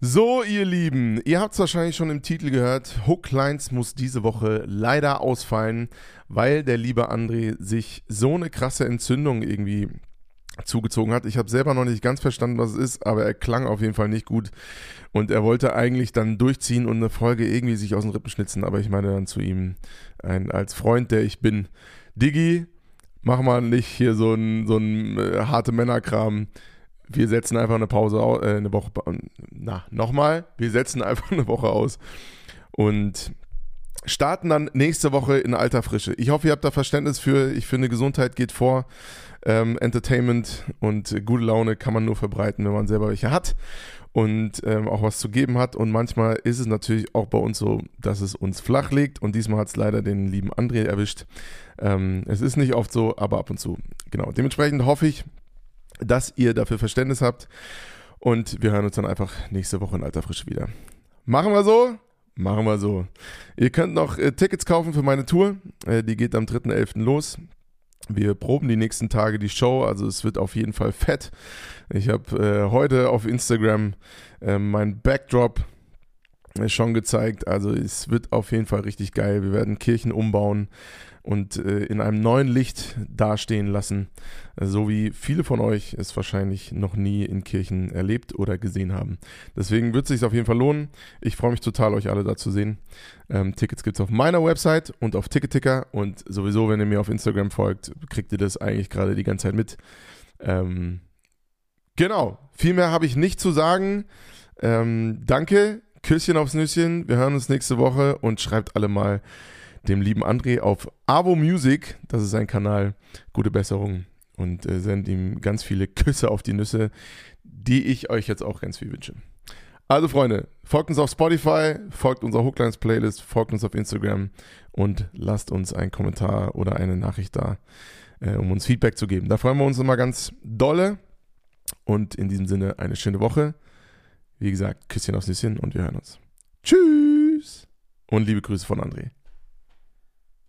So, ihr Lieben, ihr habt es wahrscheinlich schon im Titel gehört. Hooklines muss diese Woche leider ausfallen, weil der liebe André sich so eine krasse Entzündung irgendwie zugezogen hat. Ich habe selber noch nicht ganz verstanden, was es ist, aber er klang auf jeden Fall nicht gut. Und er wollte eigentlich dann durchziehen und eine Folge irgendwie sich aus den Rippen schnitzen. Aber ich meine dann zu ihm, ein, als Freund, der ich bin, Diggi, mach mal nicht hier so ein, so ein äh, harte Männerkram wir setzen einfach eine Pause, äh, eine Woche, na, nochmal, wir setzen einfach eine Woche aus und starten dann nächste Woche in alter Frische. Ich hoffe, ihr habt da Verständnis für. Ich finde, Gesundheit geht vor. Ähm, Entertainment und gute Laune kann man nur verbreiten, wenn man selber welche hat und ähm, auch was zu geben hat. Und manchmal ist es natürlich auch bei uns so, dass es uns flach legt. Und diesmal hat es leider den lieben André erwischt. Ähm, es ist nicht oft so, aber ab und zu. Genau. Dementsprechend hoffe ich, dass ihr dafür Verständnis habt. Und wir hören uns dann einfach nächste Woche in alter Frische wieder. Machen wir so? Machen wir so. Ihr könnt noch äh, Tickets kaufen für meine Tour. Äh, die geht am 3.11. los. Wir proben die nächsten Tage die Show, also es wird auf jeden Fall fett. Ich habe äh, heute auf Instagram äh, mein Backdrop schon gezeigt. Also es wird auf jeden Fall richtig geil. Wir werden Kirchen umbauen und äh, in einem neuen Licht dastehen lassen, so wie viele von euch es wahrscheinlich noch nie in Kirchen erlebt oder gesehen haben. Deswegen wird es sich auf jeden Fall lohnen. Ich freue mich total, euch alle da zu sehen. Ähm, Tickets gibt es auf meiner Website und auf Ticketticker und sowieso, wenn ihr mir auf Instagram folgt, kriegt ihr das eigentlich gerade die ganze Zeit mit. Ähm, genau, viel mehr habe ich nicht zu sagen. Ähm, danke, Küsschen aufs Nüsschen. Wir hören uns nächste Woche und schreibt alle mal dem lieben André auf Avo Music, das ist sein Kanal, gute Besserung und äh, sendet ihm ganz viele Küsse auf die Nüsse, die ich euch jetzt auch ganz viel wünsche. Also Freunde, folgt uns auf Spotify, folgt unserer Hooklines Playlist, folgt uns auf Instagram und lasst uns einen Kommentar oder eine Nachricht da, äh, um uns Feedback zu geben. Da freuen wir uns immer ganz dolle und in diesem Sinne eine schöne Woche. Wie gesagt, Küsschen aufs Nüsschen und wir hören uns. Tschüss und liebe Grüße von André.